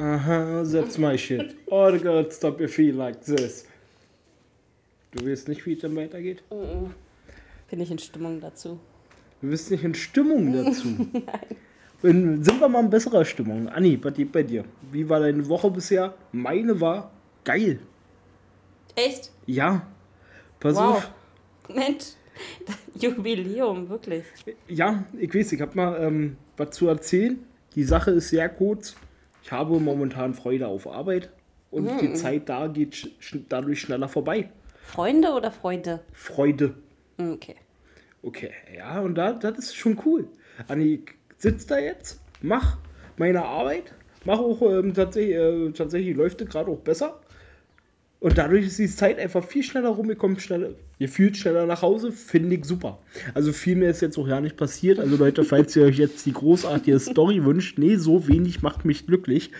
Aha, that's my shit. Oh God, stop your feet like this. Du weißt nicht, wie es dann weitergeht? Bin ich in Stimmung dazu. Du bist nicht in Stimmung dazu. Nein. Sind wir mal in besserer Stimmung? Anni, was geht bei dir? Wie war deine Woche bisher? Meine war geil. Echt? Ja. Pass Wow. auf. Mensch, Jubiläum, wirklich. Ja, ich weiß, ich habe mal ähm, was zu erzählen. Die Sache ist sehr kurz. Ich habe momentan Freude auf Arbeit und Mhm. die Zeit da geht sch dadurch schneller vorbei. Freunde oder Freunde? Freude. Hm, Okay. Okay, ja, und da, das ist schon cool. Anni, ich sitz da jetzt, mach meine Arbeit, mach auch ähm, tatsächlich, äh, tatsächlich läuft es gerade auch besser. Und dadurch ist die Zeit einfach viel schneller rumgekommen, schneller, gefühlt schneller nach Hause, finde ich super. Also viel mehr ist jetzt auch ja nicht passiert. Also Leute, falls ihr euch jetzt die großartige Story wünscht, nee, so wenig macht mich glücklich.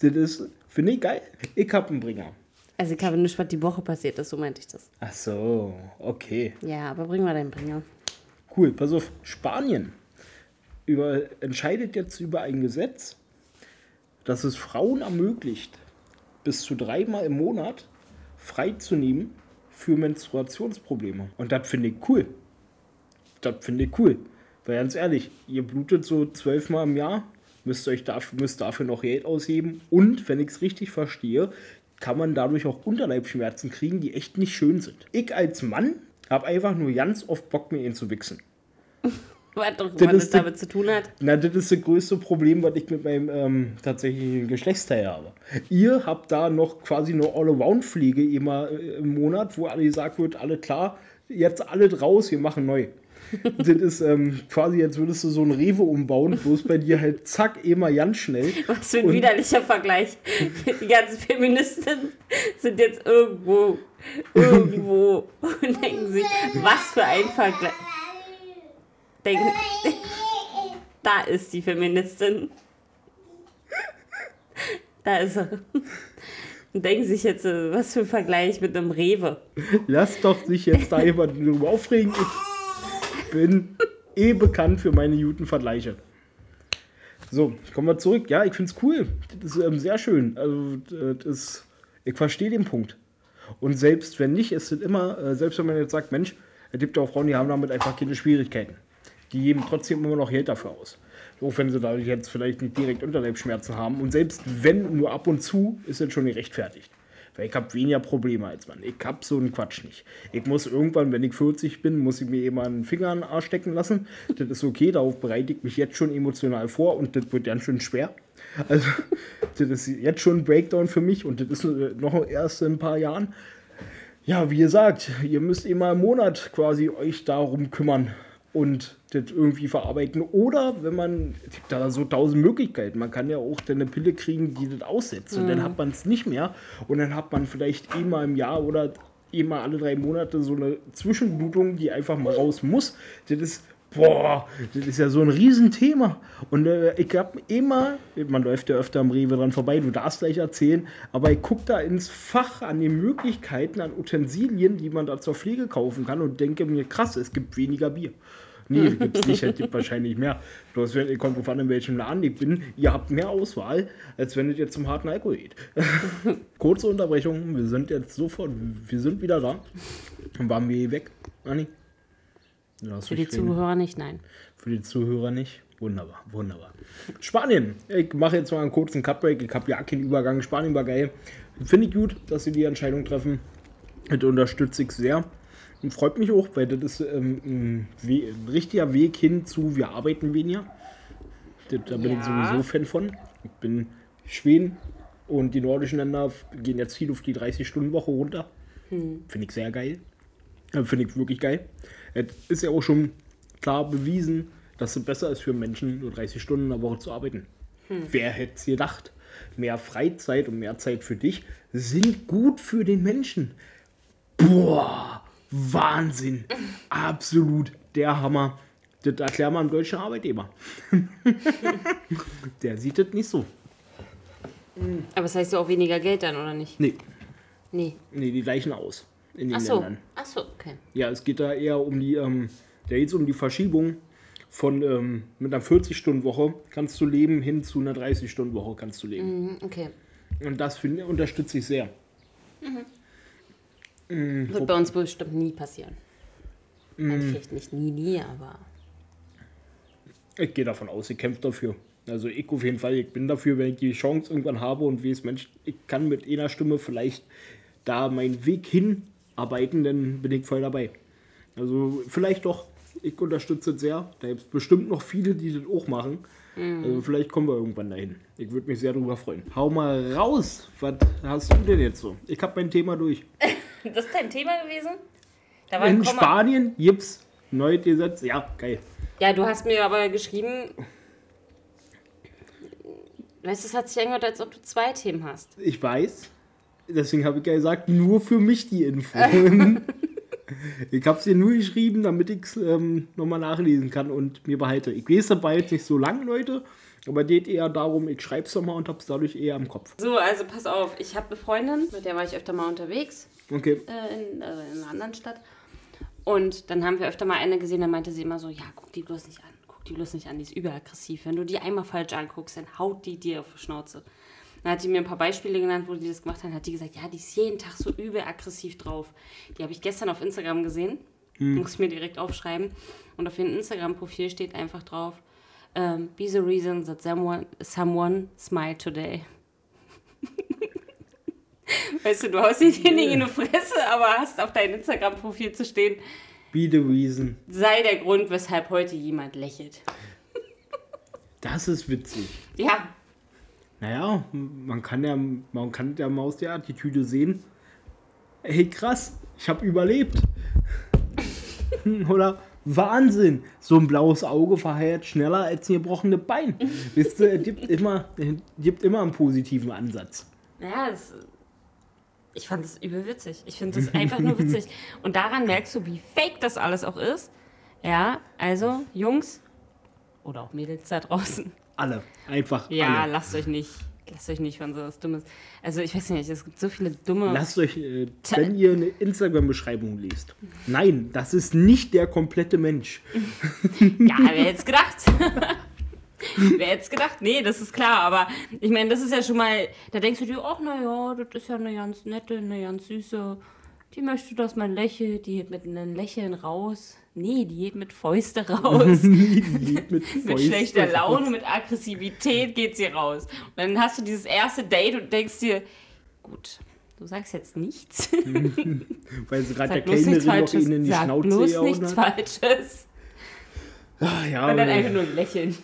Das ist, finde ich geil. Ich hab einen Bringer. Also ich habe nicht, was die Woche passiert ist, so meinte ich das. Ach so, okay. Ja, aber bring mal deinen Bringer. Cool, pass auf, Spanien über, entscheidet jetzt über ein Gesetz, das es Frauen ermöglicht, bis zu dreimal im Monat freizunehmen für Menstruationsprobleme. Und das finde ich cool. Das finde ich cool. Weil ganz ehrlich, ihr blutet so zwölfmal im Jahr, müsst, euch dafür, müsst dafür noch Geld ausgeben. Und, wenn ich es richtig verstehe, kann man dadurch auch Unterleibschmerzen kriegen, die echt nicht schön sind. Ich als Mann habe einfach nur ganz oft Bock, mir ihn zu wichsen. Was was das ist die- damit zu tun hat. Na, das ist das größte Problem, was ich mit meinem ähm, tatsächlichen Geschlechtsteil habe. Ihr habt da noch quasi eine All-Around-Pflege immer äh, im Monat, wo alle gesagt wird, alle klar, jetzt alle raus, wir machen neu. das ist ähm, quasi, jetzt würdest du so ein Rewe umbauen, bloß bei dir halt zack, immer ganz schnell. Was für ein Und- widerlicher Vergleich. Die ganzen Feministen sind jetzt irgendwo, irgendwo und denken sich, was für ein Vergleich. Denken, da ist die Feministin. Da ist sie. Und denken sich jetzt, äh, was für ein Vergleich mit einem Rewe. Lass doch sich jetzt da jemand drüber aufregen. Ich bin eh bekannt für meine guten Vergleiche. So, kommen wir zurück. Ja, ich finde es cool. Das ist ähm, sehr schön. Also, das ich verstehe den Punkt. Und selbst wenn nicht, ist es immer, äh, selbst wenn man jetzt sagt, Mensch, es gibt auch Frauen, die haben damit einfach keine Schwierigkeiten. Die geben trotzdem immer noch Geld dafür aus. Auch wenn sie dadurch jetzt vielleicht nicht direkt Unterleibsschmerzen haben. Und selbst wenn nur ab und zu, ist es schon gerechtfertigt. Weil ich habe weniger Probleme als man. Ich habe so einen Quatsch nicht. Ich muss irgendwann, wenn ich 40 bin, muss ich mir immer einen Finger in den Arsch stecken lassen. Das ist okay, darauf bereite ich mich jetzt schon emotional vor und das wird ganz schön schwer. Also, das ist jetzt schon ein Breakdown für mich und das ist äh, noch erst in ein paar Jahren. Ja, wie gesagt, ihr müsst immer im Monat quasi euch darum kümmern und das irgendwie verarbeiten. Oder wenn man, es gibt da so tausend Möglichkeiten. Man kann ja auch dann eine Pille kriegen, die das aussetzt. Und dann hat man es nicht mehr. Und dann hat man vielleicht einmal im Jahr oder einmal alle drei Monate so eine Zwischenblutung, die einfach mal raus muss. Das ist, boah, das ist ja so ein Riesenthema. Und äh, ich habe immer, man läuft ja öfter am Rewe dran vorbei, du darfst gleich erzählen, aber ich gucke da ins Fach an den Möglichkeiten, an Utensilien, die man da zur Pflege kaufen kann und denke mir, krass, es gibt weniger Bier. Nee, gibt es nicht, es gibt wahrscheinlich mehr. Bloß wenn, kommt drauf an, in welchem Laden ich bin. Ihr habt mehr Auswahl, als wenn es jetzt zum harten Alkohol geht. Kurze Unterbrechung, wir sind jetzt sofort, wir sind wieder da. Dann waren wir weg, Anni. Für die. Zuhörer nicht, nein. Für die Zuhörer nicht. Wunderbar, wunderbar. Spanien. Ich mache jetzt mal einen kurzen Cutbreak. Ich habe ja keinen Übergang. Spanien war geil. Finde ich gut, dass sie die Entscheidung treffen. Das unterstütze ich sehr. Und freut mich auch, weil das ist ähm, ein, We ein richtiger Weg hin zu, wir arbeiten weniger. Das, da bin ich Ja. sowieso Fan von. Ich bin Schweden und die nordischen Länder gehen jetzt viel auf die 30-Stunden-Woche runter. Finde ich sehr geil. Äh, Finde ich wirklich geil. Es ist ja auch schon klar bewiesen, dass es besser ist für Menschen, nur 30 Stunden in der Woche zu arbeiten. Wer hätte es gedacht? Mehr Freizeit und mehr Zeit für dich sind gut für den Menschen. Boah, Wahnsinn. Absolut der Hammer. Das erklärt man einem deutschen Arbeitgeber. der sieht das nicht so. Aber das heißt ja auch weniger Geld dann, oder nicht? Nee, Nee. nee die gleichen aus in den Ach so. Ländern. Ach so, okay. Ja, es geht da eher um die, ähm, da geht's um die Verschiebung von ähm, mit einer 40-Stunden-Woche kannst du leben, hin zu einer 30-Stunden-Woche kannst du leben. Mhm, okay. Und das finde unterstütze ich sehr. Wird bei uns bestimmt nie passieren. Mhm. Also vielleicht nicht nie, nie, aber. Ich gehe davon aus, ich kämpfe dafür. Also ich auf jeden Fall, ich bin dafür, wenn ich die Chance irgendwann habe und wie es Mensch, ich kann mit einer Stimme vielleicht da meinen Weg hinarbeiten, dann bin ich voll dabei. Also vielleicht doch, ich unterstütze es sehr. Da gibt es bestimmt noch viele, die das auch machen. Also vielleicht kommen wir irgendwann dahin. Ich würde mich sehr darüber freuen. Hau mal raus, was hast du denn jetzt so? Ich habe mein Thema durch. Das ist dein Thema gewesen? In. Spanien gibt's neues Gesetz. Ja, geil. Ja, du hast mir aber geschrieben. Weißt du, es hat sich angehört, als ob du zwei Themen hast. Ich weiß. Deswegen habe ich ja gesagt, nur für mich die Info. ich habe es dir nur geschrieben, damit ich es ähm, nochmal nachlesen kann und mir behalte. Ich lese dabei jetzt nicht so lang, Leute. Aber geht eher darum, ich schreibe es nochmal und habe es dadurch eher im Kopf. So, also pass auf, ich habe eine Freundin, mit der war ich öfter mal unterwegs Okay. äh, in, äh, in einer anderen Stadt. Und dann haben wir öfter mal eine gesehen, da meinte sie immer so, ja, guck die bloß nicht an, guck die bloß nicht an, die ist überaggressiv. Wenn du die einmal falsch anguckst, dann haut die dir auf die Schnauze. Dann hat die mir ein paar Beispiele genannt, wo die das gemacht haben, hat die gesagt, ja, die ist jeden Tag so übel aggressiv drauf. Die habe ich gestern auf Instagram gesehen, muss ich mir direkt aufschreiben. Und auf ihrem Instagram-Profil steht einfach drauf, ähm, be the reason that someone, someone smiled today. Weißt du, du haust den Ding in die Fresse, aber hast auf deinem Instagram-Profil zu stehen, Be the reason. sei der Grund, weshalb heute jemand lächelt. Das ist witzig. Ja, Naja, man kann ja, man kann der Maus der Attitüde sehen. Hey, krass, ich habe überlebt. Oder Wahnsinn, so ein blaues Auge verheilt schneller als ein gebrochene Bein. Wisst ihr, es gibt immer, es gibt immer einen positiven Ansatz. naja, das, ich fand das übel witzig. Ich finde das einfach nur witzig. Und daran merkst du, wie fake das alles auch ist. Ja, also, Jungs oder auch Mädels da draußen. Alle, einfach Ja, alle. lasst euch nicht, lasst euch nicht von sowas Dummes. Also, ich weiß nicht, es gibt so viele dumme. Lasst euch, äh, wenn ihr eine Instagram-Beschreibung liest. Nein, das ist nicht der komplette Mensch. Ja, wer hätte es gedacht? wer hätte es gedacht? Nee, das ist klar, aber ich meine, das ist ja schon mal, da denkst du dir, ach naja, das ist ja eine ganz nette, eine ganz süße, die möchte, dass man lächelt, die geht mit einem Lächeln raus. Nee, die geht mit Fäuste raus. Lebt mit, mit Fäusten. schlechter Laune, mit Aggressivität geht sie raus. Und dann hast du dieses erste Date und denkst dir, gut, du sagst jetzt nichts. Weil sie gerade der Kellnerin noch ihnen in die Sag Schnauze bloß nichts hat. Falsches. Ah, ja, Und dann aber einfach nur lächeln.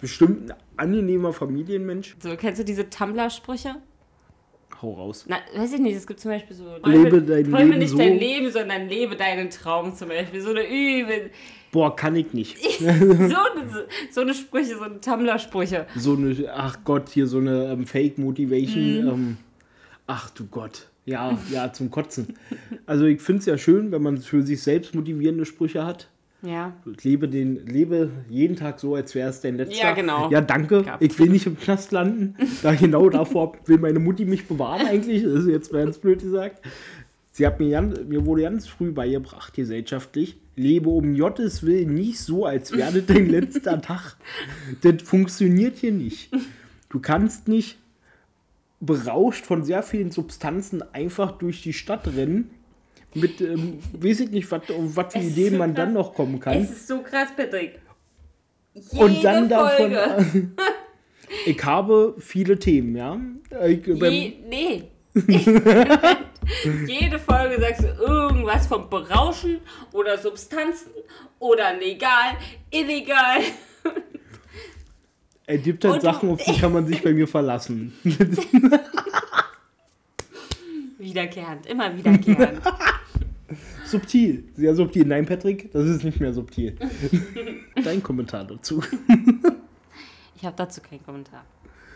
bestimmt ein angenehmer Familienmensch. So, kennst du diese Tumblr-Sprüche? Hau raus. Na, weiß ich nicht, es gibt zum Beispiel so. Lebe dein träume Leben nicht so. dein Leben, sondern lebe deinen Traum zum Beispiel. So eine übel. Boah, kann ich nicht. So eine, so eine Sprüche, so eine Tumblr-Sprüche. So eine, ach Gott, hier so eine ähm, Fake-Motivation. Ähm, ach du Gott. Ja, ja, zum Kotzen. Also ich finde es ja schön, wenn man für sich selbst motivierende Sprüche hat. Ja. Lebe, den, lebe jeden Tag so, als wäre es dein letzter. Ja, genau. Ja, danke. Gab. Ich will nicht im Knast landen. Da genau davor will meine Mutti mich bewahren eigentlich. Das ist jetzt ganz blöd gesagt. Sie hat mir, ganz, mir wurde ganz früh beigebracht, gesellschaftlich, lebe um Gottes Willen nicht so, als wäre dein letzter Tag. Das funktioniert hier nicht. Du kannst nicht berauscht von sehr vielen Substanzen einfach durch die Stadt rennen. Mit, ähm, weiß ich nicht, was für Ideen so man krass. dann noch kommen kann. Es ist so krass, Patrick. Jede und dann davon. Folge. ich habe viele Themen, ja. Ich, beim, Je, nee. Jede Folge sagst du irgendwas vom Berauschen oder Substanzen oder legal, illegal. es gibt halt und Sachen, auf die kann man sich bei mir verlassen. Wiederkehrend, immer wiederkehrend. Subtil, sehr subtil. Nein, Patrick, das ist nicht mehr subtil. Dein Kommentar dazu. Ich habe dazu keinen Kommentar.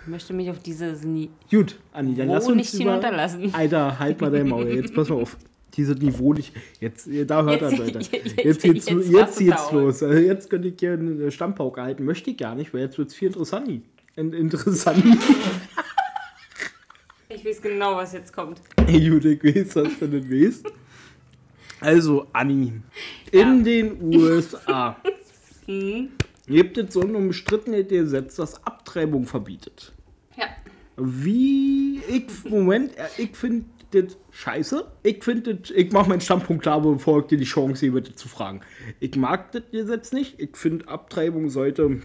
Ich möchte mich auf dieses Nie. Gut, Anni, dann lass uns nicht über... hinunterlassen. Alter, halt mal dein Maul. Jetzt pass mal auf. Dieses Niveau nicht. Jetzt, da hört er, Jetzt- Leute. jetzt- geht's, jetzt jetzt, geht's los. Also jetzt könnte ich hier eine Stammpauke halten. Möchte ich gar nicht, weil jetzt wird es viel interessant. In- Interessant. Ich weiß genau, was jetzt kommt. Hey, Jude, ich weiß, dass du nicht weißt. Also, Anni. In Ja. den USA. Hm? gibt es so ein umstrittenes Gesetz, das Abtreibung verbietet. Ja. Wie ich, Moment, äh, ich finde das scheiße. Ich finde ich mache meinen Standpunkt klar, bevor ich dir die Chance gebe, das zu fragen. Ich mag das Gesetz nicht. Ich finde, Abtreibung sollte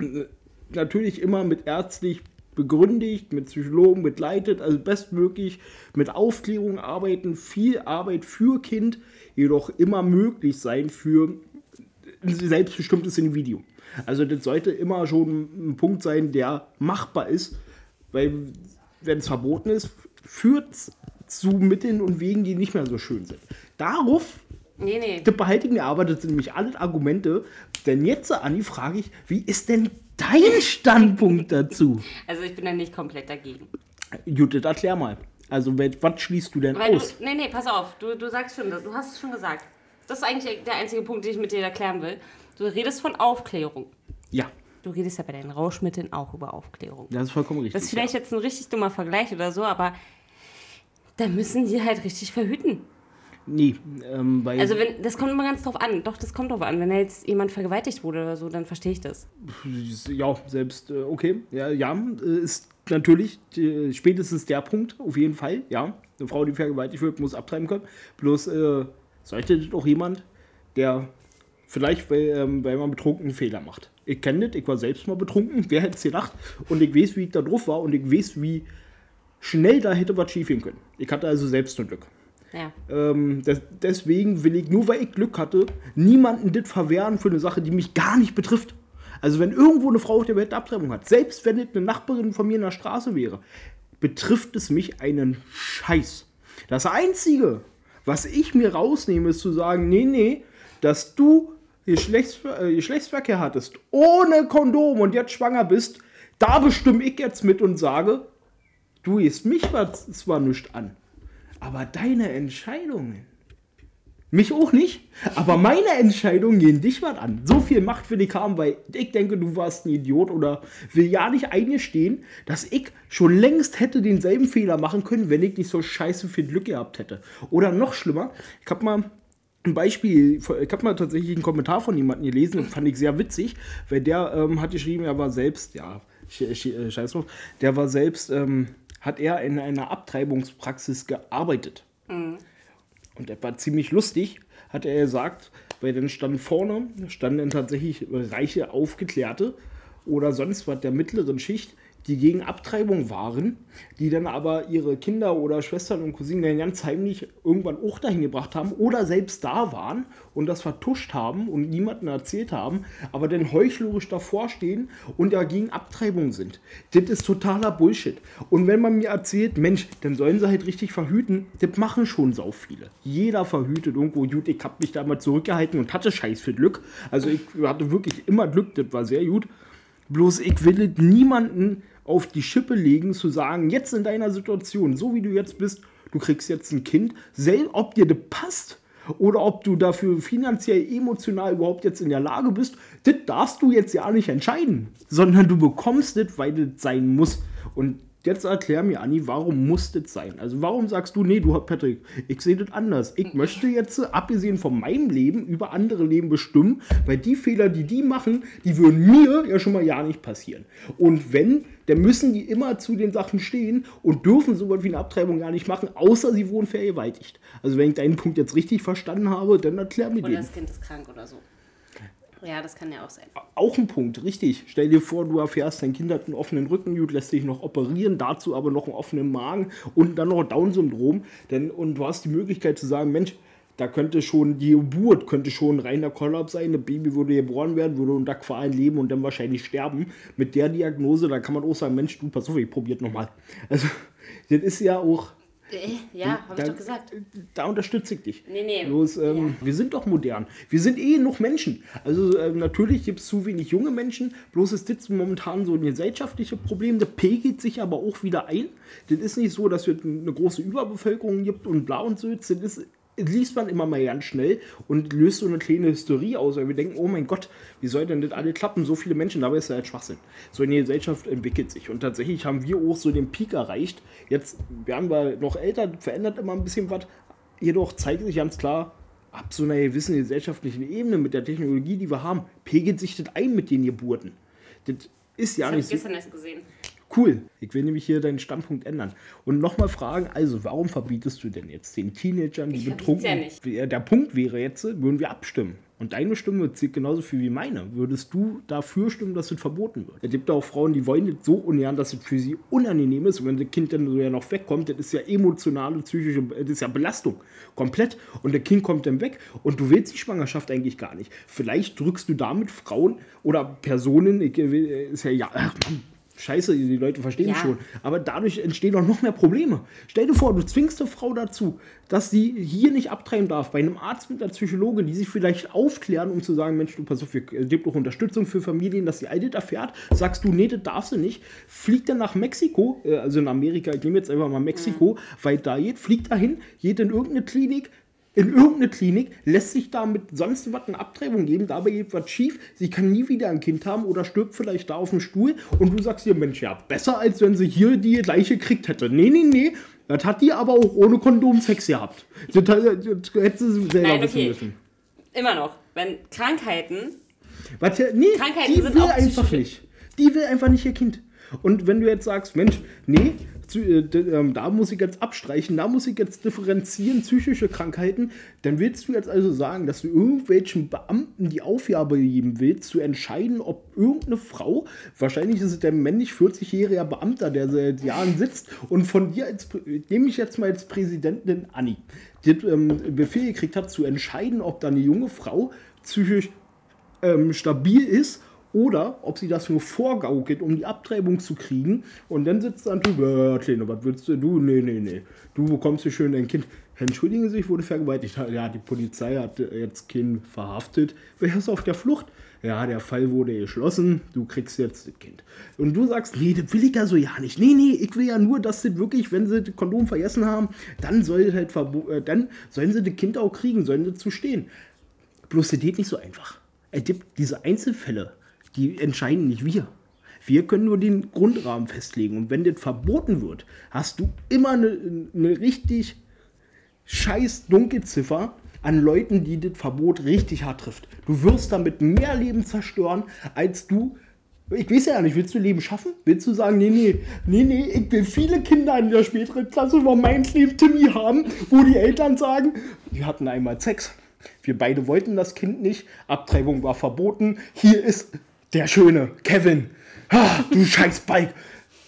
äh, natürlich immer mit ärztlich begründigt, mit Psychologen begleitet, also bestmöglich mit Aufklärung arbeiten, viel Arbeit für Kind, jedoch immer möglich sein für ein selbstbestimmtes Individuum. Also das sollte immer schon ein Punkt sein, der machbar ist, weil wenn es verboten ist, führt es zu Mitteln und Wegen, die nicht mehr so schön sind. Darauf Nee, nee. das behalte ich mir aber, das sind nämlich alle Argumente. Denn jetzt, Anni, frage ich, wie ist denn dein Standpunkt dazu? Also ich bin da nicht komplett dagegen. Judith, erklär mal. Also, was schließt du denn Weil aus? du, nee, nee, pass auf, du, du sagst schon, du hast es schon gesagt. Das ist eigentlich der einzige Punkt, den ich mit dir erklären will. Du redest von Aufklärung. Ja, Du redest ja bei deinen Rauschmitteln auch über Aufklärung. das ist vollkommen richtig. Das ist vielleicht jetzt ein richtig dummer Vergleich oder so, aber da müssen die halt richtig verhüten. Nee, ähm, weil Also wenn, das kommt immer ganz drauf an. Doch, das kommt drauf an. Wenn da jetzt jemand vergewaltigt wurde oder so, dann verstehe ich das. ja, selbst, äh, okay, ja, ja, äh, ist natürlich äh, spätestens der Punkt, auf jeden Fall, ja. Eine Frau, die vergewaltigt wird, muss abtreiben können. Bloß äh, sollte das auch jemand, der vielleicht, weil, ähm, weil man betrunken einen Fehler macht. Ich kenne das, ich war selbst mal betrunken, wer hätte es gedacht? Und ich weiß, wie ich da drauf war und ich weiß, wie schnell da hätte was schief gehen können. Ich hatte also selbst nur Glück. Ähm, des, deswegen will ich, nur weil ich Glück hatte, niemanden das verwehren für eine Sache, die mich gar nicht betrifft. Also wenn irgendwo eine Frau auf der Welt Abtreibung hat, selbst wenn es eine Nachbarin von mir in der Straße wäre, betrifft es mich einen Scheiß. Das Einzige, was ich mir rausnehme, ist zu sagen, nee, nee, dass du Geschlechtsver äh, Geschlechtsverkehr hattest, ohne Kondom und jetzt schwanger bist, da bestimme ich jetzt mit und sage, du gehst mich zwar nicht an, aber deine Entscheidungen. Mich auch nicht, aber meine Entscheidungen gehen dich was an. So viel Macht will ich haben, weil ich denke, du warst ein Idiot oder will ja nicht eingestehen, dass ich schon längst hätte denselben Fehler machen können, wenn ich nicht so scheiße viel Glück gehabt hätte. Oder noch schlimmer, ich habe mal ein Beispiel, ich habe mal tatsächlich einen Kommentar von jemandem gelesen, den fand ich sehr witzig, weil der ähm, hat geschrieben, er war selbst, ja, äh, scheiß drauf, der war selbst, ähm, hat er in einer Abtreibungspraxis gearbeitet. Und das war ziemlich lustig, hat er gesagt, weil dann stand vorne, standen dann tatsächlich reiche Aufgeklärte oder sonst was der mittleren Schicht, die gegen Abtreibung waren, die dann aber ihre Kinder oder Schwestern und Cousinen dann ganz heimlich irgendwann auch dahin gebracht haben oder selbst da waren und das vertuscht haben und niemandem erzählt haben, aber dann heuchlerisch davor stehen und ja gegen Abtreibung sind. Das ist totaler Bullshit. Und wenn man mir erzählt, Mensch, dann sollen sie halt richtig verhüten, das machen schon sau viele. Jeder verhütet irgendwo. Gut, ich habe mich da mal zurückgehalten und hatte scheiß viel Glück. Also ich hatte wirklich immer Glück, das war sehr gut. Bloß ich will niemanden auf die Schippe legen, zu sagen, jetzt in deiner Situation, so wie du jetzt bist, du kriegst jetzt ein Kind, selbst ob dir das passt oder ob du dafür finanziell, emotional überhaupt jetzt in der Lage bist, das darfst du jetzt ja nicht entscheiden, sondern du bekommst das, weil das sein muss. Und jetzt erklär mir, Anni, warum muss das sein? Also warum sagst du, nee, du Patrick, ich sehe das anders. Ich möchte jetzt, abgesehen von meinem Leben, über andere Leben bestimmen, weil die Fehler, die die machen, die würden mir ja schon mal ja nicht passieren. Und wenn, dann müssen die immer zu den Sachen stehen und dürfen so was wie eine Abtreibung gar nicht machen, außer sie wurden vergewaltigt. Also wenn ich deinen Punkt jetzt richtig verstanden habe, dann erklär mir Oder den. das Kind ist krank oder so. Ja, das kann ja auch sein. Auch ein Punkt, richtig. Stell dir vor, du erfährst, dein Kind hat einen offenen Rücken, gut, lässt sich noch operieren, dazu aber noch einen offenen Magen und dann noch Down-Syndrom. Denn, und du hast die Möglichkeit zu sagen, Mensch, da könnte schon die Geburt, könnte schon ein reiner Kollaps sein, ein Baby würde geboren werden, würde unter Qualen leben und dann wahrscheinlich sterben. Mit der Diagnose, da kann man auch sagen, Mensch, du, pass auf, ich probiert nochmal. Also, das ist ja auch, Ja, habe ich doch gesagt. Da unterstütze ich dich. Nee, nee. Bloß, ähm, Wir sind doch modern. Wir sind eh noch Menschen. Also ähm, natürlich gibt es zu wenig junge Menschen. Bloß ist das momentan so ein gesellschaftliches Problem. Das pegelt sich aber auch wieder ein. Das ist nicht so, dass es eine große Überbevölkerung gibt und bla und so. Das ist, liest man immer mal ganz schnell und löst so eine kleine Hysterie aus, weil wir denken, oh mein Gott, wie soll denn das alle klappen? So viele Menschen, dabei ist ja halt Schwachsinn. So eine Gesellschaft entwickelt sich und tatsächlich haben wir auch so den Peak erreicht. Jetzt werden wir noch älter, verändert immer ein bisschen was. Jedoch zeigt sich ganz klar, ab so einer gewissen gesellschaftlichen Ebene mit der Technologie, die wir haben, pegelt sich das ein mit den Geburten. Das ist ja Das nicht ich so. gestern erst gesehen. Cool. Ich will nämlich hier deinen Standpunkt ändern. Und nochmal fragen, also warum verbietest du denn jetzt den Teenagern, die Ich betrunken ja Der Punkt wäre jetzt, würden wir abstimmen. Und deine Stimme zählt genauso viel wie meine. Würdest du dafür stimmen, dass es verboten wird? Es gibt auch Frauen, die wollen das so ungern, dass es für sie unangenehm ist. Und wenn das Kind dann so ja noch wegkommt, das ist ja emotionale, psychische, das ist ja Belastung. Komplett. Und das Kind kommt dann weg und du willst die Schwangerschaft eigentlich gar nicht. Vielleicht drückst du damit Frauen oder Personen, ich, äh, ist ja, ja, ach Mann, Scheiße, die Leute verstehen Ja. schon. Aber dadurch entstehen auch noch mehr Probleme. Stell dir vor, du zwingst eine Frau dazu, dass sie hier nicht abtreiben darf, bei einem Arzt mit einer Psychologin, die sich vielleicht aufklären, um zu sagen, Mensch, du pass auf, es gibt auch Unterstützung für Familien, dass die all das erfährt. Sagst du, nee, das darfst du nicht. Fliegt dann nach Mexiko, äh, also in Amerika, ich nehme jetzt einfach mal Mexiko, weil da geht, fliegt dahin, geht in irgendeine Klinik, in irgendeine Klinik, lässt sich da mit sonst was eine Abtreibung geben, dabei geht was schief, sie kann nie wieder ein Kind haben oder stirbt vielleicht da auf dem Stuhl und du sagst dir, Mensch, ja, besser als wenn sie hier die gleiche gekriegt hätte. Nee, nee, nee, das hat die aber auch ohne Kondom Sex gehabt. Das, das, das hätte sie selber Nein, wissen okay. müssen. Immer noch. Wenn Krankheiten, Was, ja- nee, Krankheiten die will einfach nicht. Die will einfach nicht ihr Kind. Und wenn du jetzt sagst, Mensch, nee, da muss ich jetzt abstreichen, da muss ich jetzt differenzieren, psychische Krankheiten, dann willst du jetzt also sagen, dass du irgendwelchen Beamten die Aufgabe geben willst, zu entscheiden, ob irgendeine Frau, wahrscheinlich ist es der männlich 40-jährige Beamter, der seit Jahren sitzt und von dir als, nehme ich jetzt mal als Präsidentin Anni, die ähm, Befehl gekriegt hat, zu entscheiden, ob da eine junge Frau psychisch ähm, stabil ist oder ob sie das nur vorgaukelt, um die Abtreibung zu kriegen. Und dann sitzt dann drüber, ja, Kleine, was willst du? Du, nee, nee, nee. Du bekommst hier schön dein Kind. Entschuldigen Sie, ich wurde vergewaltigt. Ja, die Polizei hat jetzt Kind verhaftet. Wer ist auf der Flucht? Ja, der Fall wurde geschlossen, du kriegst jetzt das Kind. Und du sagst, nee, das will ich ja so ja nicht. Nee, nee, ich will ja nur, dass das wirklich, wenn sie das Kondom vergessen haben, dann soll halt äh, dann sollen sie das Kind auch kriegen, sollen sie zu stehen. Bloß das geht nicht so einfach. Es gibt diese Einzelfälle, die entscheiden nicht wir. Wir können nur den Grundrahmen festlegen. Und wenn das verboten wird, hast du immer eine, eine richtig scheiß Dunkelziffer an Leuten, die das Verbot richtig hart trifft. Du wirst damit mehr Leben zerstören, als du. Ich weiß ja nicht, willst du Leben schaffen? Willst du sagen, nee, nee, nee, nee, ich will viele Kinder in der späteren Klasse von meinem lieben Timmy haben, wo die Eltern sagen, die hatten einmal Sex. Wir beide wollten das Kind nicht, Abtreibung war verboten. Hier ist der schöne Kevin. Ah, du scheiß Bike.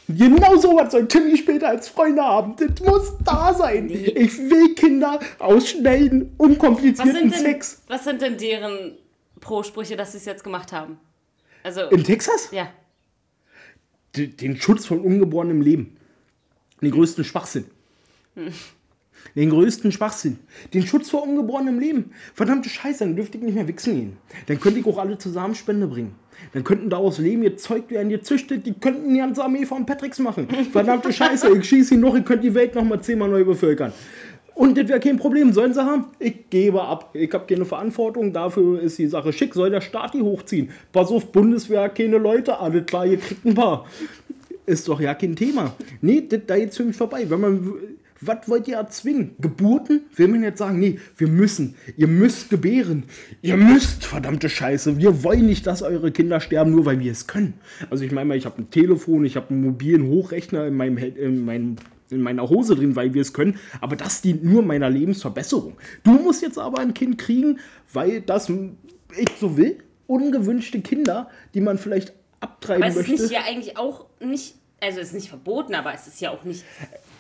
Genau sowas soll Timmy später als Freunde haben. Das muss da sein. Ich will Kinder aus schnellen, was unkomplizierten sind denn, Sex. was sind denn deren Pro-Sprüche, dass sie es jetzt gemacht haben? Also, In Texas? ja. Den Schutz von ungeborenem Leben. Den größten Schwachsinn. Den größten Schwachsinn. Den Schutz vor ungeborenem Leben. Verdammte Scheiße, dann dürfte ich nicht mehr wichsen gehen. Dann könnte ich auch alle zusammen Spende bringen. Dann könnten daraus Leben gezeugt werden, gezüchtet. Die könnten die ganze Armee von Patricks machen. Verdammte Scheiße, ich schieße ihn noch, ich könnte die Welt noch mal zehnmal neu bevölkern. Und das wäre kein Problem. Sollen sie haben? Ich gebe ab. Ich habe keine Verantwortung. Dafür ist die Sache schick. Soll der Staat die hochziehen? Pass auf, Bundeswehr, keine Leute. Alles klar, ihr kriegt ein paar. Ist doch ja kein Thema. Nee, das, da geht's für mich vorbei. Wenn man, was wollt ihr erzwingen? Geburten? Will man jetzt sagen, nee, wir müssen. Ihr müsst gebären. Ihr müsst, verdammte Scheiße. Wir wollen nicht, dass eure Kinder sterben, nur weil wir es können. Also ich meine mal, ich habe ein Telefon, ich habe einen mobilen Hochrechner in meinem, in meinem in meiner Hose drin, weil wir es können. Aber das dient nur meiner Lebensverbesserung. Du musst jetzt aber ein Kind kriegen, weil das ich so will. Ungewünschte Kinder, die man vielleicht abtreiben Aber es ist möchte. nicht ja eigentlich auch nicht, also es ist nicht verboten, aber es ist ja auch nicht.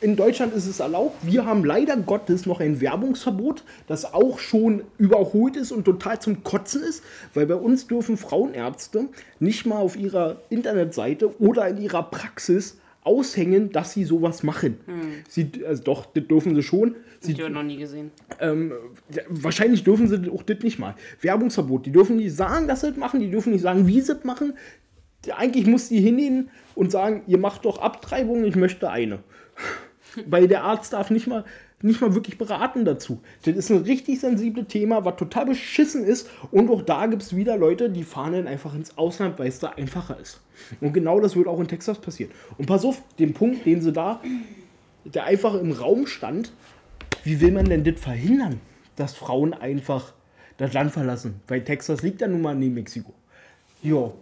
In Deutschland ist es erlaubt. Wir haben leider Gottes noch ein Werbungsverbot, das auch schon überholt ist und total zum Kotzen ist, weil bei uns dürfen Frauenärzte nicht mal auf ihrer Internetseite oder in ihrer Praxis aushängen, dass sie sowas machen. Sie, also doch, das dürfen sie schon. Sie, Ich habe noch nie gesehen. ähm, wahrscheinlich dürfen sie auch das nicht mal. Werbungsverbot. Die dürfen nicht sagen, dass sie das machen, die dürfen nicht sagen, wie sie das machen. Eigentlich muss die hingehen und sagen, ihr macht doch Abtreibung, ich möchte eine. Weil der Arzt darf nicht mal, nicht mal wirklich beraten dazu. Das ist ein richtig sensibles Thema, was total beschissen ist. Und auch da gibt es wieder Leute, die fahren dann einfach ins Ausland, weil es da einfacher ist. Und genau das wird auch in Texas passieren. Und pass auf, den Punkt, den sie da, der einfach im Raum stand, wie will man denn das verhindern? dass Frauen einfach das Land verlassen. Weil Texas liegt ja nun mal neben Mexiko. Ja.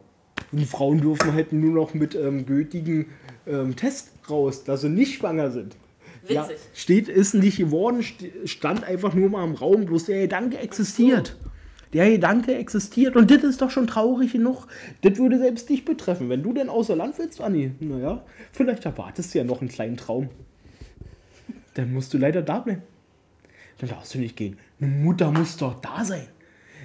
Und Frauen dürfen halt nur noch mit ähm, gültigen ähm, Test raus, dass sie nicht schwanger sind. Witzig. Ja, steht, ist nicht geworden, st- stand einfach nur mal im Raum, bloß der Gedanke existiert. Der Gedanke existiert und das ist doch schon traurig genug. Das würde selbst dich betreffen. Wenn du denn außer Land willst, Anni, naja, vielleicht erwartest du ja noch einen kleinen Traum. Dann musst du leider da bleiben. Dann darfst du nicht gehen. Eine Mutter muss doch da sein.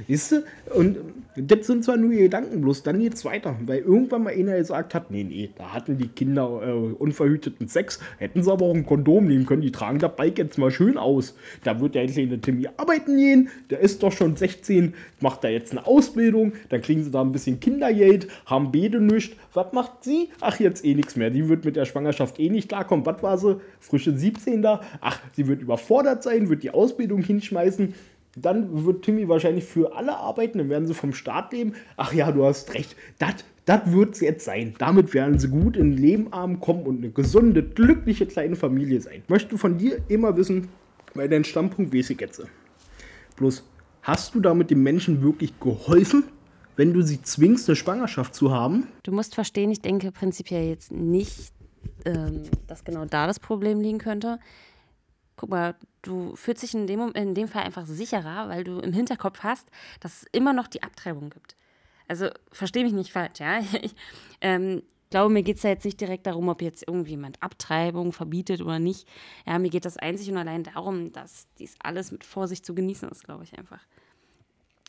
Siehst du? Und das sind zwar nur Gedanken, bloß dann geht's weiter. Weil irgendwann mal einer gesagt hat, nee, nee, da hatten die Kinder äh, unverhüteten Sex, hätten sie aber auch ein Kondom nehmen können, die tragen das Bike jetzt mal schön aus. Da wird der kleine Timmy arbeiten gehen, der ist doch schon 16, macht da jetzt eine Ausbildung, dann kriegen sie da ein bisschen Kindergeld, haben beide nichts. Was macht sie? Ach, jetzt eh nichts mehr. Die wird mit der Schwangerschaft eh nicht klarkommen. Was war sie? Frische 17 da? Ach, sie wird überfordert sein, wird die Ausbildung hinschmeißen. Dann wird Timmy wahrscheinlich für alle arbeiten, dann werden sie vom Staat leben. Ach ja, du hast recht. Das wird es jetzt sein. Damit werden sie gut in den Lebenarm kommen und eine gesunde, glückliche kleine Familie sein. Möchte von dir immer wissen, weil dein Standpunkt weiß ich jetzt. Bloß, hast du damit den Menschen wirklich geholfen, wenn du sie zwingst, eine Schwangerschaft zu haben? Du musst verstehen, ich denke prinzipiell jetzt nicht, ähm, dass genau da das Problem liegen könnte. Guck mal, du fühlst dich in dem, in dem Fall einfach sicherer, weil du im Hinterkopf hast, dass es immer noch die Abtreibung gibt. Also verstehe mich nicht falsch, ja. Ich ähm, glaube, mir geht es da jetzt nicht direkt darum, ob jetzt irgendjemand Abtreibung verbietet oder nicht. Ja, mir geht das einzig und allein darum, dass dies alles mit Vorsicht zu genießen ist, glaube ich einfach.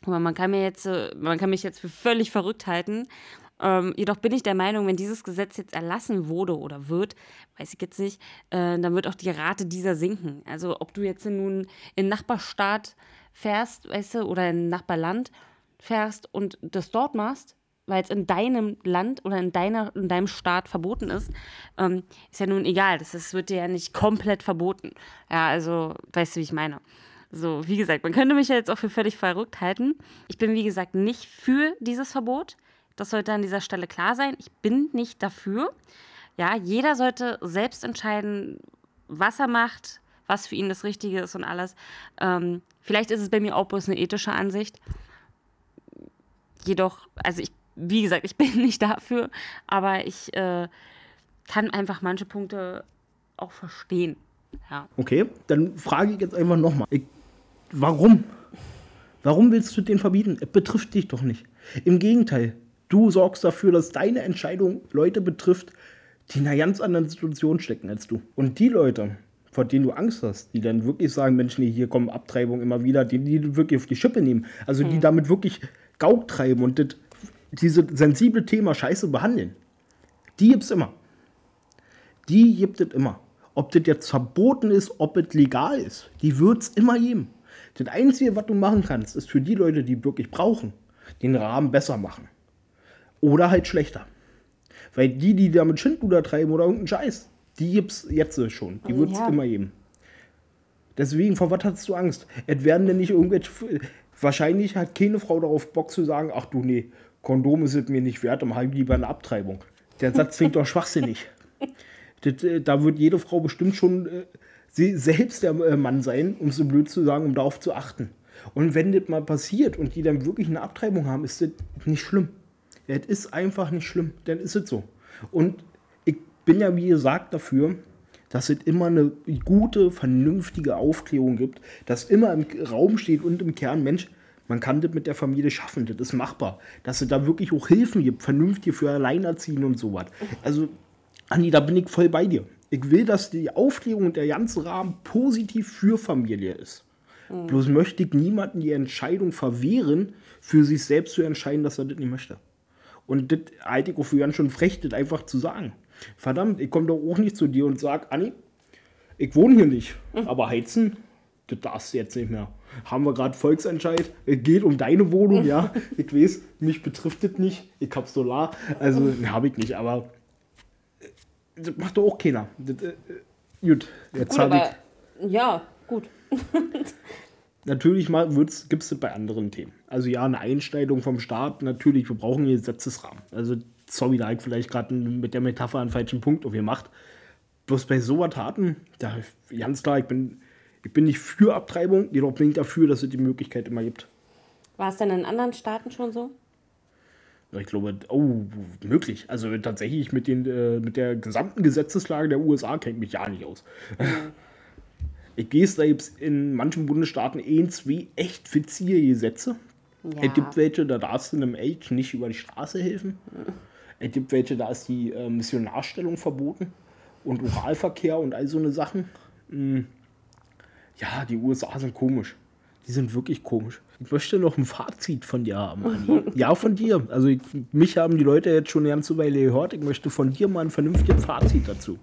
Aber man kann mir jetzt, äh, man kann mich jetzt für völlig verrückt halten. Ähm, jedoch bin ich der Meinung, wenn dieses Gesetz jetzt erlassen wurde oder wird, weiß ich jetzt nicht, äh, dann wird auch die Rate dieser sinken. Also ob du jetzt nun in Nachbarstaat fährst, weißt du, oder in Nachbarland fährst und das dort machst, weil es in deinem Land oder in, deiner, in deinem Staat verboten ist, ähm, ist ja nun egal. Das ist, wird dir ja nicht komplett verboten. Ja, also, weißt du, wie ich meine. So, wie gesagt, man könnte mich ja jetzt auch für völlig verrückt halten. Ich bin, wie gesagt, nicht für dieses Verbot. Das sollte an dieser Stelle klar sein. Ich bin nicht dafür. Ja, jeder sollte selbst entscheiden, was er macht, was für ihn das Richtige ist und alles. Ähm, vielleicht ist es bei mir auch bloß eine ethische Ansicht. Jedoch, also ich, wie gesagt, ich bin nicht dafür, aber ich äh, kann einfach manche Punkte auch verstehen. Ja. Okay, dann frage ich jetzt einfach nochmal. Warum? Warum willst du den verbieten? Es betrifft dich doch nicht. Im Gegenteil, du sorgst dafür, dass deine Entscheidung Leute betrifft, die in einer ganz anderen Situation stecken als du. Und die Leute, vor denen du Angst hast, die dann wirklich sagen, Mensch, nee, hier kommen Abtreibungen immer wieder, die, die wirklich auf die Schippe nehmen, also die damit wirklich Gauk treiben und das, dieses sensible Thema scheiße behandeln, die gibt's immer. Die gibt es immer. Ob das jetzt verboten ist, ob es legal ist, die wird es immer geben. Das Einzige, was du machen kannst, ist für die Leute, die wirklich brauchen, den Rahmen besser machen. Oder halt schlechter. Weil die, die damit Schindluder treiben oder irgendeinen Scheiß, die gibt es jetzt schon. Die wird es Ja. immer geben. Deswegen, vor was hast du Angst? Es werden denn nicht irgendwelche. Wahrscheinlich hat keine Frau darauf Bock zu sagen: Ach du, nee, Kondom ist es mir nicht wert, dann halt lieber eine Abtreibung. Der Satz klingt doch schwachsinnig. Das, äh, da wird jede Frau bestimmt schon äh, sie selbst der äh, Mann sein, um so blöd zu sagen, um darauf zu achten. Und wenn das mal passiert und die dann wirklich eine Abtreibung haben, ist das nicht schlimm. Es ist einfach nicht schlimm, dann ist es so. Und ich bin ja, wie gesagt, dafür, dass es immer eine gute, vernünftige Aufklärung gibt, dass immer im Raum steht und im Kern, Mensch, man kann das mit der Familie schaffen, das ist machbar. Dass es da wirklich auch Hilfen gibt, vernünftige für Alleinerziehende und sowas. Also, Andi, da bin ich voll bei dir. Ich will, dass die Aufklärung und der ganze Rahmen positiv für Familie ist. Bloß möchte ich niemanden die Entscheidung verwehren, für sich selbst zu entscheiden, dass er das nicht möchte. Und das halte ich auch für ganz schön frech, das einfach zu sagen. Verdammt, ich komme doch auch nicht zu dir und sag, Anni, ich wohne hier nicht, aber heizen, das darfst du jetzt nicht mehr. Haben wir gerade Volksentscheid, es geht um deine Wohnung, ja. Ich weiß, mich betrifft das nicht, ich hab Solar, also ne, habe ich nicht, aber äh, das macht doch auch keiner. Das, äh, äh, gut, jetzt habe ich. ja, gut. Natürlich mal gibt es das bei anderen Themen. Also ja, eine Einschneidung vom Staat, natürlich, wir brauchen einen Gesetzesrahmen. Also sorry, da habe ich vielleicht gerade mit der Metapher einen falschen Punkt aufgemacht. Bloß bei so Taten, da ganz klar, ich bin, Ich bin nicht für Abtreibung, jedoch bin ich dafür, dass es die Möglichkeit immer gibt. War es denn in anderen Staaten schon so? Ich glaube, oh, möglich. Also tatsächlich mit, den, äh, mit der gesamten Gesetzeslage der USA kennt mich ja nicht aus. Mhm. Ich gehe selbst in manchen Bundesstaaten ein, zwei echt fizier Gesetze. Ja. Es gibt welche, da darfst du einem Age nicht über die Straße helfen. Es gibt welche, da ist die äh, Missionarstellung verboten und Oralverkehr und all so eine Sachen. Mhm. Ja, die USA sind komisch. Die sind wirklich komisch. Ich möchte noch ein Fazit von dir haben, Anni. ja, von dir. Also ich, mich haben die Leute jetzt schon eine ganze Weile gehört. Ich möchte von dir mal ein vernünftiges Fazit dazu.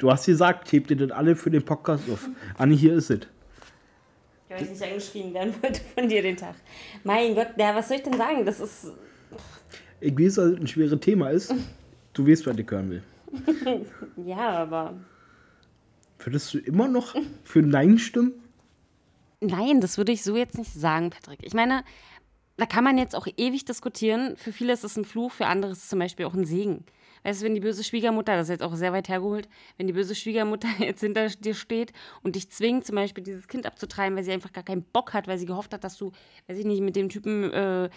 Du hast gesagt, hebt ihr das alle für den Podcast auf. Anni, hier ist es. Weil ich nicht angeschrien werden wollte von dir den Tag. Mein Gott, ja, was soll ich denn sagen? Das ist. Ich weiß, dass es ein schweres Thema ist. Du weißt, was ich hören will. ja, aber. Würdest du immer noch für Nein stimmen? Nein, das würde ich so jetzt nicht sagen, Patrick. Ich meine, da kann man jetzt auch ewig diskutieren. Für viele ist es ein Fluch, für andere ist es zum Beispiel auch ein Segen. Weißt du, wenn die böse Schwiegermutter, das ist jetzt auch sehr weit hergeholt, wenn die böse Schwiegermutter jetzt hinter dir steht und dich zwingt, zum Beispiel dieses Kind abzutreiben, weil sie einfach gar keinen Bock hat, weil sie gehofft hat, dass du, weiß ich nicht, mit dem Typen äh,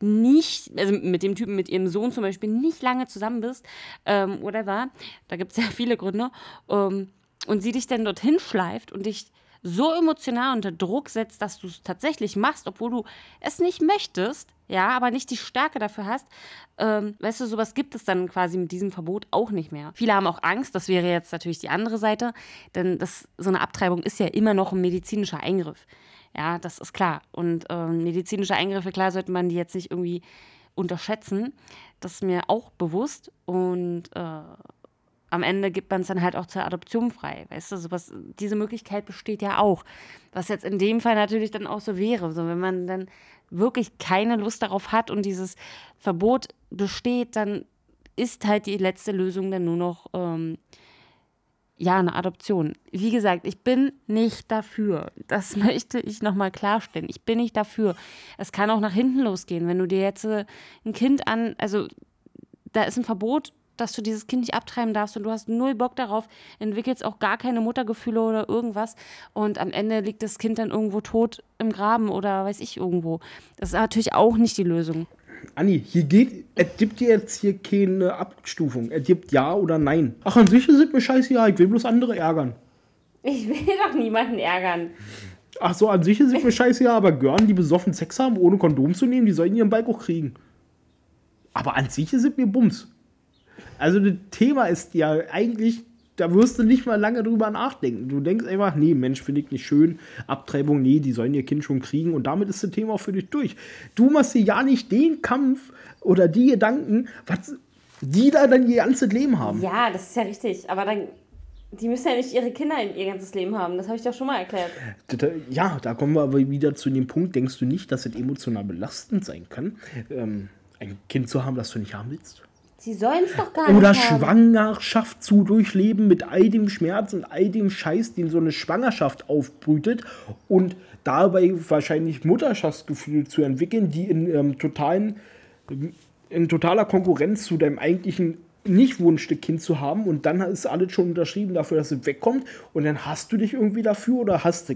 nicht, also mit dem Typen, mit ihrem Sohn zum Beispiel nicht lange zusammen bist, ähm, whatever, da gibt es ja viele Gründe, ähm, und sie dich dann dorthin schleift und dich so emotional unter Druck setzt, dass du es tatsächlich machst, obwohl du es nicht möchtest, ja, aber nicht die Stärke dafür hast, ähm, weißt du, sowas gibt es dann quasi mit diesem Verbot auch nicht mehr. Viele haben auch Angst, das wäre jetzt natürlich die andere Seite, denn das, so eine Abtreibung ist ja immer noch ein medizinischer Eingriff. Ja, das ist klar. Und ähm, medizinische Eingriffe, klar, sollte man die jetzt nicht irgendwie unterschätzen. Das ist mir auch bewusst. Und äh, am Ende gibt man es dann halt auch zur Adoption frei. Weißt du, sowas, diese Möglichkeit besteht ja auch. Was jetzt in dem Fall natürlich dann auch so wäre. So, wenn man dann wirklich keine Lust darauf hat und dieses Verbot besteht, dann ist halt die letzte Lösung dann nur noch ähm, ja, eine Adoption. Wie gesagt, ich bin nicht dafür. Das möchte ich nochmal klarstellen. Ich bin nicht dafür. Es kann auch nach hinten losgehen, wenn du dir jetzt äh, ein Kind an, also da ist ein Verbot dass du dieses Kind nicht abtreiben darfst und du hast null Bock darauf, entwickelst auch gar keine Muttergefühle oder irgendwas und am Ende liegt das Kind dann irgendwo tot im Graben oder weiß ich irgendwo. Das ist natürlich auch nicht die Lösung. Anni, hier geht, es gibt jetzt hier keine Abstufung. Es gibt Ja oder Nein. Ach, an sich sind mir scheiße, ja, ich will bloß andere ärgern. Ich will doch niemanden ärgern. Ach so, an sich sind mir scheiße, ja, aber Görn, die besoffen Sex haben, ohne Kondom zu nehmen, die sollen ihren Balk auch kriegen. Aber an sich sind mir Bums. Also das Thema ist ja eigentlich, da wirst du nicht mal lange drüber nachdenken. Du denkst einfach, nee, Mensch, finde ich nicht schön. Abtreibung, nee, die sollen ihr Kind schon kriegen. Und damit ist das Thema auch für dich durch. Du machst dir ja nicht den Kampf oder die Gedanken, was die da dann ihr ganzes Leben haben. Ja, das ist ja richtig. Aber dann die müssen ja nicht ihre Kinder in ihr ganzes Leben haben. Das habe ich doch schon mal erklärt. Ja, da kommen wir aber wieder zu dem Punkt. Denkst du nicht, dass es emotional belastend sein kann, ähm, ein Kind zu haben, das du nicht haben willst? Sie sollen es doch gar nicht. Oder Schwangerschaft zu durchleben mit all dem Schmerz und all dem Scheiß, den so eine Schwangerschaft aufbrütet und dabei wahrscheinlich Mutterschaftsgefühle zu entwickeln, die in ähm, totalen in totaler Konkurrenz zu deinem eigentlichen nicht Wunschstück Kind zu haben und dann ist alles schon unterschrieben dafür, dass es wegkommt und dann hast du dich irgendwie dafür oder hast du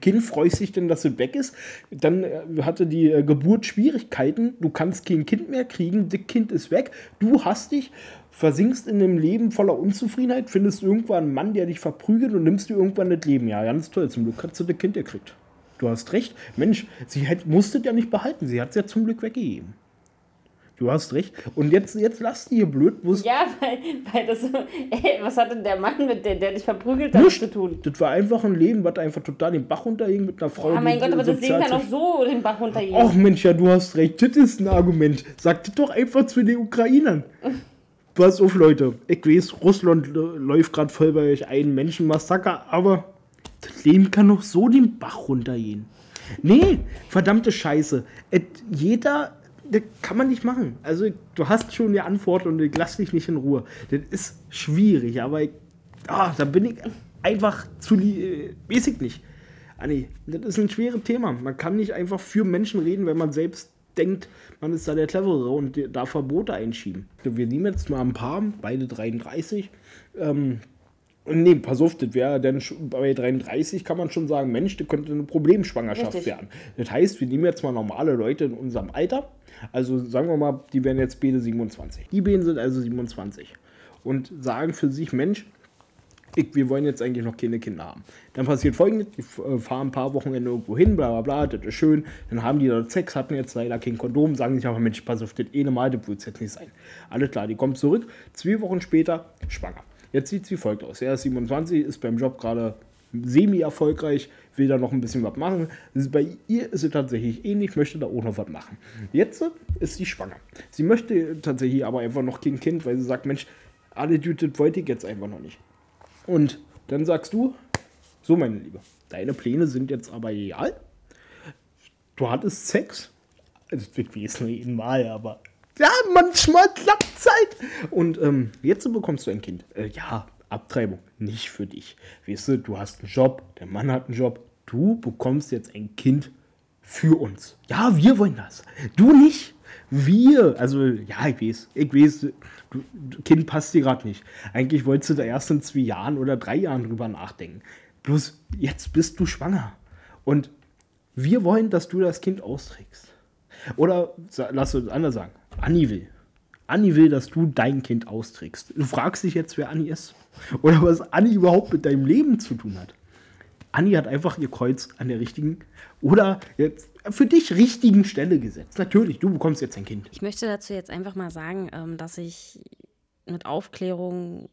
Kind freut sich denn, dass es weg ist. Dann äh, hatte die äh, Geburt Schwierigkeiten. Du kannst kein Kind mehr kriegen. Das Kind ist weg. Du hast dich, versinkst in einem Leben voller Unzufriedenheit, findest irgendwann einen Mann, der dich verprügelt und nimmst dir irgendwann das Leben. Ja, ganz toll. Zum Glück hast du das Kind gekriegt. Du hast recht. Mensch, sie hätte, musste ja nicht behalten. Sie hat es ja zum Glück weggegeben. Du hast recht. Und jetzt, jetzt lass die hier blöd. Muss ja, weil, weil das so. Ey, was hat denn der Mann mit der, der dich verprügelt hat, zu tun? Das war einfach ein Leben, was einfach total den Bach runterging mit einer Frau. Ja, mein Gott, aber das Leben kann auch so den Bach runtergehen. Ach Mensch, ja, du hast recht. Das ist ein Argument. Sag das doch einfach zu den Ukrainern. Pass auf, Leute. Ich weiß, Russland läuft gerade voll bei euch ein Menschenmassaker, aber das Leben kann doch so den Bach runtergehen. Nee, verdammte Scheiße. Et, jeder das kann man nicht machen. Also, du hast schon die Antwort und ich lass dich nicht in Ruhe. Das ist schwierig, aber ich, ah, da bin ich einfach zu. Äh, weiß ich nicht. Nee, das ist ein schweres Thema. Man kann nicht einfach für Menschen reden, wenn man selbst denkt, man ist da der Clevere und da Verbote einschieben. Wir nehmen jetzt mal ein paar, beide 33. Ähm, Nee, pass auf, das wäre dann bei 33 kann man schon sagen, Mensch, das könnte eine Problemschwangerschaft Richtig. werden. Das heißt, wir nehmen jetzt mal normale Leute in unserem Alter. Also sagen wir mal, die werden jetzt beide 27. Die beiden sind also 27 und sagen für sich, Mensch, ich, wir wollen jetzt eigentlich noch keine Kinder haben. Dann passiert folgendes, die äh, fahren ein paar Wochenende irgendwo hin, bla bla bla, das ist schön. Dann haben die dort Sex, hatten jetzt leider kein Kondom, sagen sich aber, Mensch, pass auf, das eine Mal, das wird jetzt nicht sein. Alles klar, die kommt zurück, zwei Wochen später, schwanger. Jetzt sieht sie wie folgt aus. Er ist 27, ist beim Job gerade semi-erfolgreich, will da noch ein bisschen was machen. Ist- Bei ihr ist sie tatsächlich ähnlich, möchte da auch noch was machen. Jetzt ist sie schwanger. Sie möchte tatsächlich aber einfach noch kein Kind, weil sie sagt, Mensch, alle das wollte ich jetzt einfach noch nicht. Und dann sagst du, so meine Liebe, deine Pläne sind jetzt aber egal. Du hattest Sex. Also, ich weiß jeden Mal, aber ja, manchmal klappt es halt. Und ähm, jetzt bekommst du ein Kind. Äh, ja, Abtreibung, nicht für dich. Weißt du, du hast einen Job, der Mann hat einen Job. Du bekommst jetzt ein Kind für uns. Ja, wir wollen das. Du nicht. Wir. Also, ja, ich weiß. Ich weiß, du, Kind passt dir gerade nicht. Eigentlich wolltest du da erst in zwei Jahren oder drei Jahren drüber nachdenken. Bloß jetzt bist du schwanger. Und wir wollen, dass du das Kind austrägst. Oder lass uns anders sagen. Anni will. Anni will, dass du dein Kind austrägst. Du fragst dich jetzt, wer Anni ist. Oder was Anni überhaupt mit deinem Leben zu tun hat. Anni hat einfach ihr Kreuz an der richtigen oder jetzt für dich richtigen Stelle gesetzt. Natürlich, du bekommst jetzt ein Kind. Ich möchte dazu jetzt einfach mal sagen, ähm, dass ich mit Aufklärung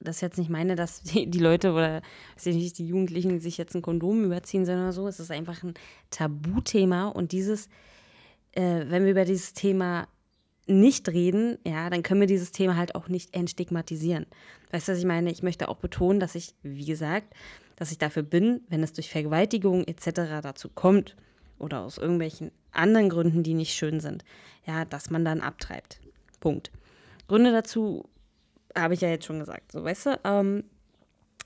das jetzt nicht meine, dass die, Leute oder nicht, die Jugendlichen sich jetzt ein Kondom überziehen sollen oder so. Es ist einfach ein Tabuthema und dieses, äh, wenn wir über dieses Thema nicht reden, ja, dann können wir dieses Thema halt auch nicht entstigmatisieren. Weißt du, was ich meine? Ich möchte auch betonen, dass ich, wie gesagt, dass ich dafür bin, wenn es durch Vergewaltigung etc. dazu kommt oder aus irgendwelchen anderen Gründen, die nicht schön sind, ja, dass man dann abtreibt. Punkt. Gründe dazu habe ich ja jetzt schon gesagt. So, weißt du, ähm,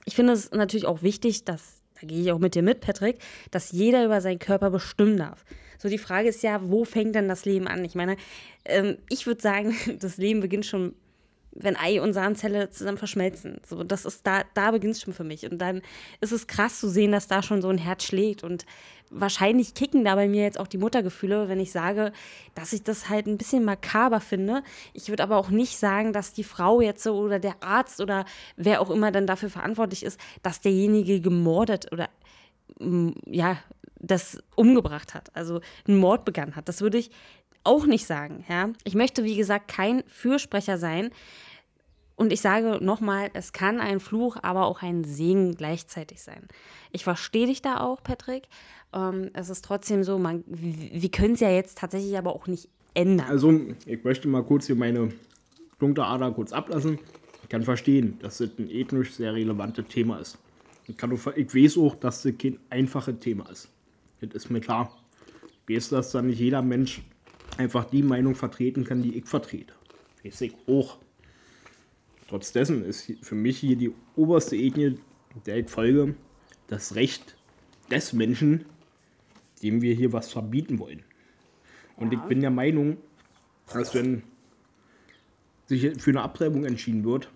ich finde es natürlich auch wichtig, dass, da gehe ich auch mit dir mit, Patrick, dass jeder über seinen Körper bestimmen darf. So, die Frage ist ja, wo fängt denn das Leben an? Ich meine, ähm, ich würde sagen, das Leben beginnt schon, wenn Ei und Samenzelle zusammen verschmelzen. So, das ist da, da beginnt es schon für mich. Und dann ist es krass zu sehen, dass da schon so ein Herz schlägt. Und wahrscheinlich kicken da bei mir jetzt auch die Muttergefühle, wenn ich sage, dass ich das halt ein bisschen makaber finde. Ich würde aber auch nicht sagen, dass die Frau jetzt so oder der Arzt oder wer auch immer dann dafür verantwortlich ist, dass derjenige gemordet oder mm, ja, das umgebracht hat, also einen Mord begangen hat. Das würde ich auch nicht sagen. Ja? Ich möchte, wie gesagt, kein Fürsprecher sein. Und ich sage nochmal, es kann ein Fluch, aber auch ein Segen gleichzeitig sein. Ich verstehe dich da auch, Patrick. Ähm, es ist trotzdem so, man, wir können es ja jetzt tatsächlich aber auch nicht ändern. Also, ich möchte mal kurz hier meine dunkle Ader kurz ablassen. Ich kann verstehen, dass das ein ethnisch sehr relevantes Thema ist. Ich, kann, ich weiß auch, dass das kein einfaches Thema ist. Das ist mir klar. Ich weiß, dass da nicht jeder Mensch einfach die Meinung vertreten kann, die ich vertrete. Weiß ich auch. Trotz dessen ist für mich hier die oberste Ethnie, der ich folge, das Recht des Menschen, dem wir hier was verbieten wollen. Und ich bin der Meinung, dass wenn sich für eine Abtreibung entschieden wird,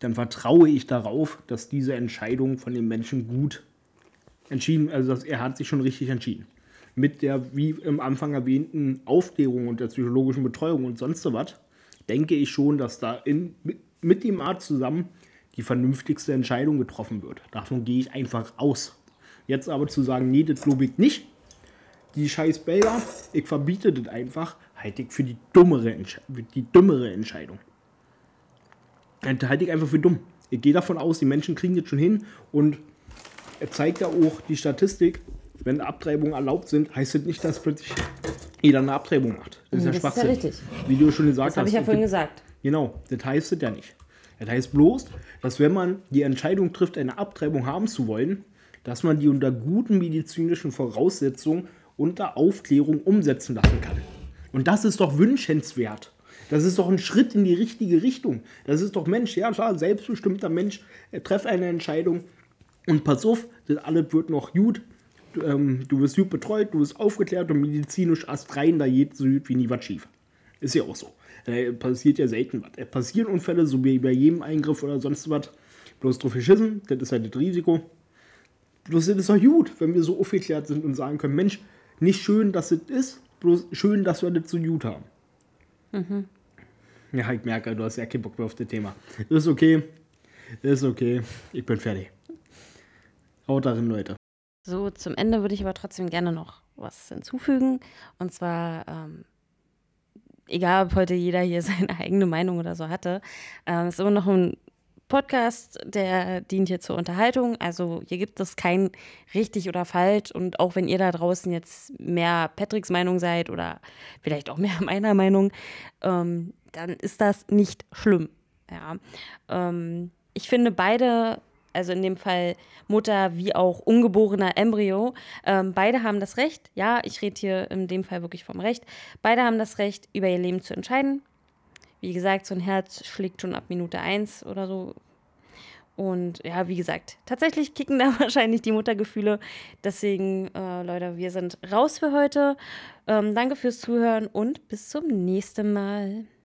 dann vertraue ich darauf, dass diese Entscheidung von den Menschen gut entschieden, also dass er hat sich schon richtig entschieden. Mit der, wie im Anfang erwähnten, Aufklärung und der psychologischen Betreuung und sonst so was, denke ich schon, dass da in, mit, mit dem Arzt zusammen die vernünftigste Entscheidung getroffen wird. Davon gehe ich einfach aus. Jetzt aber zu sagen, nee, das glaube ich nicht, die scheiß Belger, ich verbiete das einfach, halte ich für die dummere, Entsche die dümmere Entscheidung. Das halte ich einfach für dumm. Ich gehe davon aus, die Menschen kriegen das schon hin und er zeigt ja auch die Statistik, wenn Abtreibungen erlaubt sind, heißt das nicht, dass plötzlich jeder eine Abtreibung macht. Das ist ja das ist ja Schwachsinn. richtig. Wie du schon gesagt Das habe hast. ich ja vorhin gesagt. Genau, das heißt es ja nicht. Das heißt bloß, dass wenn man die Entscheidung trifft, eine Abtreibung haben zu wollen, dass man die unter guten medizinischen Voraussetzungen unter Aufklärung umsetzen lassen kann. Und das ist doch wünschenswert. Das ist doch ein Schritt in die richtige Richtung. Das ist doch Mensch, ja klar, selbstbestimmter Mensch, äh, treff eine Entscheidung und pass auf, das alles wird noch gut. Du, ähm, du wirst gut betreut, du wirst aufgeklärt und medizinisch astrein, da geht so gut wie nie was schief. Ist ja auch so. Da passiert ja selten was. Es passieren Unfälle, so wie bei jedem Eingriff oder sonst was. Bloß drauf geschissen, das ist halt das Risiko. Bloß das ist doch gut, wenn wir so aufgeklärt sind und sagen können, Mensch, nicht schön, dass es ist, bloß schön, dass wir das so gut haben. Mhm. Ja, ich merke, du hast ja keinen Bock mehr auf das Thema. Ist okay. Ist okay. Ich bin fertig. Haut darin, Leute. So, zum Ende würde ich aber trotzdem gerne noch was hinzufügen. Und zwar, ähm, egal ob heute jeder hier seine eigene Meinung oder so hatte, äh, ist immer noch ein Podcast, der dient hier zur Unterhaltung. Also hier gibt es kein richtig oder falsch. Und auch wenn ihr da draußen jetzt mehr Patricks Meinung seid oder vielleicht auch mehr meiner Meinung, ähm, dann ist das nicht schlimm. Ja. Ähm, ich finde beide, also in dem Fall Mutter wie auch ungeborener Embryo, ähm, beide haben das Recht, ja, ich rede hier in dem Fall wirklich vom Recht, beide haben das Recht, über ihr Leben zu entscheiden. Wie gesagt, so ein Herz schlägt schon ab Minute 1 oder so. Und ja, wie gesagt, tatsächlich kicken da wahrscheinlich die Muttergefühle. Deswegen, äh, Leute, wir sind raus für heute. Ähm, danke fürs Zuhören und bis zum nächsten Mal.